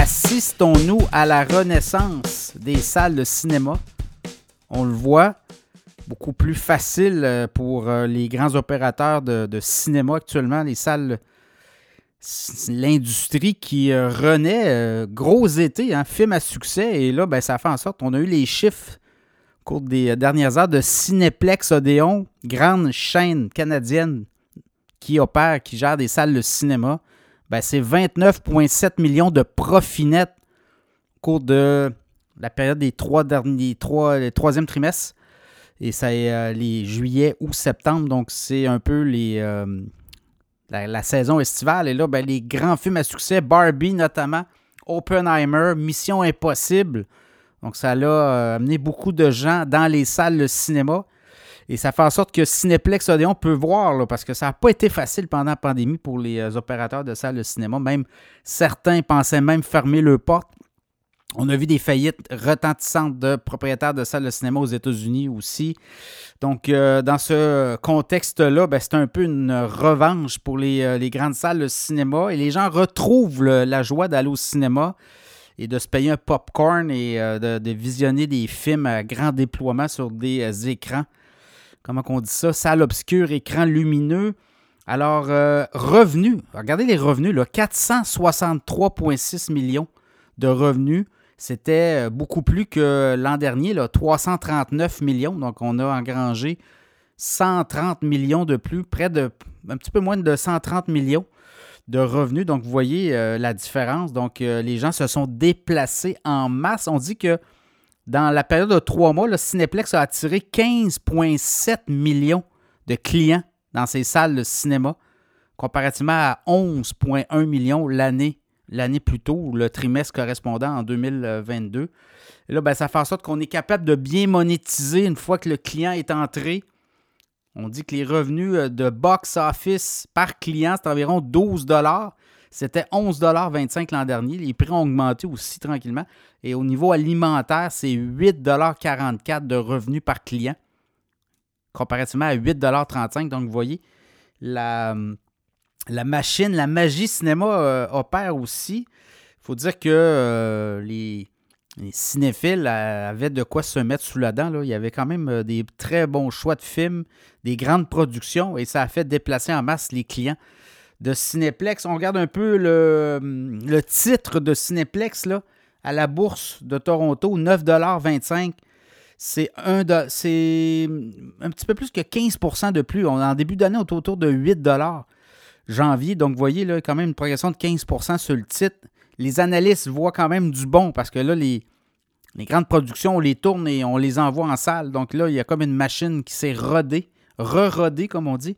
Assistons-nous à la renaissance des salles de cinéma? On le voit, beaucoup plus facile euh, pour euh, les grands opérateurs de, cinéma actuellement, les salles, l'industrie qui euh, renaît, gros été, hein, film à succès, et là, ben, ça fait en sorte qu'on a eu les chiffres au cours des dernières heures de Cinéplex Odéon, grande chaîne canadienne qui opère, qui gère des salles de cinéma. Ben, c'est 29,7 millions de profit net au cours de la période des trois derniers, trois, les troisième trimestre. Et ça est euh, les juillet ou septembre. Donc, c'est un peu les, euh, la, saison estivale. Et là, ben, les grands films à succès, Barbie notamment, Oppenheimer, Mission Impossible. Donc, ça a euh, amené beaucoup de gens dans les salles de cinéma. Et ça fait en sorte que Cineplex Odéon peut voir, parce que ça n'a pas été facile pendant la pandémie pour les euh, opérateurs de salles de cinéma. Même certains pensaient même fermer leurs portes. On a vu des faillites retentissantes de propriétaires de salles de cinéma aux États-Unis aussi. Donc, euh, dans ce contexte-là, ben, c'est un peu une revanche pour les, euh, grandes salles de cinéma. Et les gens retrouvent la joie d'aller au cinéma et de se payer un popcorn et de, visionner des films à grand déploiement sur des écrans comment on dit ça, salle obscure, écran lumineux. Alors, euh, revenus, regardez les revenus, 463,6 millions de revenus. C'était euh, beaucoup plus que l'an dernier, là, 339 millions. Donc, on a engrangé 130 millions de plus, près de un petit peu moins de 130 millions de revenus. Donc, vous voyez euh, la différence. Donc, les gens se sont déplacés en masse. On dit que dans la période de trois mois, le Cineplex a attiré 15,7 millions de clients dans ses salles de cinéma, comparativement à 11,1 millions l'année l'année plus tôt, le trimestre correspondant en 2022. Et là, ben, ça fait en sorte qu'on est capable de bien monétiser une fois que le client est entré. On dit que les revenus euh, de box-office par client, c'est environ 12 c'était 11,25 l'an dernier. Les prix ont augmenté aussi tranquillement. Et au niveau alimentaire, c'est 8,44 de revenus par client, comparativement à 8,35 Donc, vous voyez, la, la machine, la magie cinéma euh, opère aussi. Il faut dire que euh, les, cinéphiles avaient de quoi se mettre sous la dent. Il y avait quand même euh, des très bons choix de films, des grandes productions, et ça a fait déplacer en masse les clients de Cineplex. On regarde un peu le, titre de Cineplex à la bourse de Toronto, 9,25 c'est un, c'est un petit peu plus que 15% de plus. On en début d'année, autour de 8 janvier. Donc, vous voyez, là, quand même une progression de 15% sur le titre. Les analystes voient quand même du bon parce que là, les, les grandes productions, on les tourne et on les envoie en salle. Donc là, il y a comme une machine qui s'est rodée, re-rodée, comme on dit.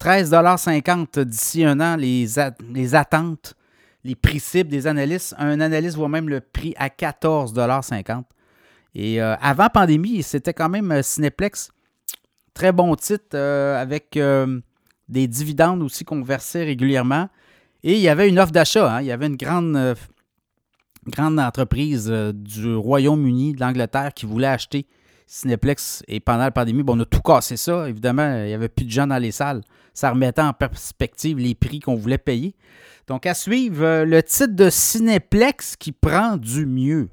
13,50 d'ici un an, les, les attentes, les prix cibles des analystes. Un analyste voit même le prix à 14,50 Et euh, avant pandémie, c'était quand même euh, Cineplex. Très bon titre euh, avec des dividendes aussi qu'on versait régulièrement. Et il y avait une offre d'achat. Hein. Il y avait une grande, grande entreprise du Royaume-Uni, de l'Angleterre, qui voulait acheter Cineplex. Et pendant la pandémie, bon, on a tout cassé ça. Évidemment, il n'y avait plus de gens dans les salles ça remettait en perspective les prix qu'on voulait payer. Donc, à suivre, euh, le titre de Cineplex qui prend du mieux.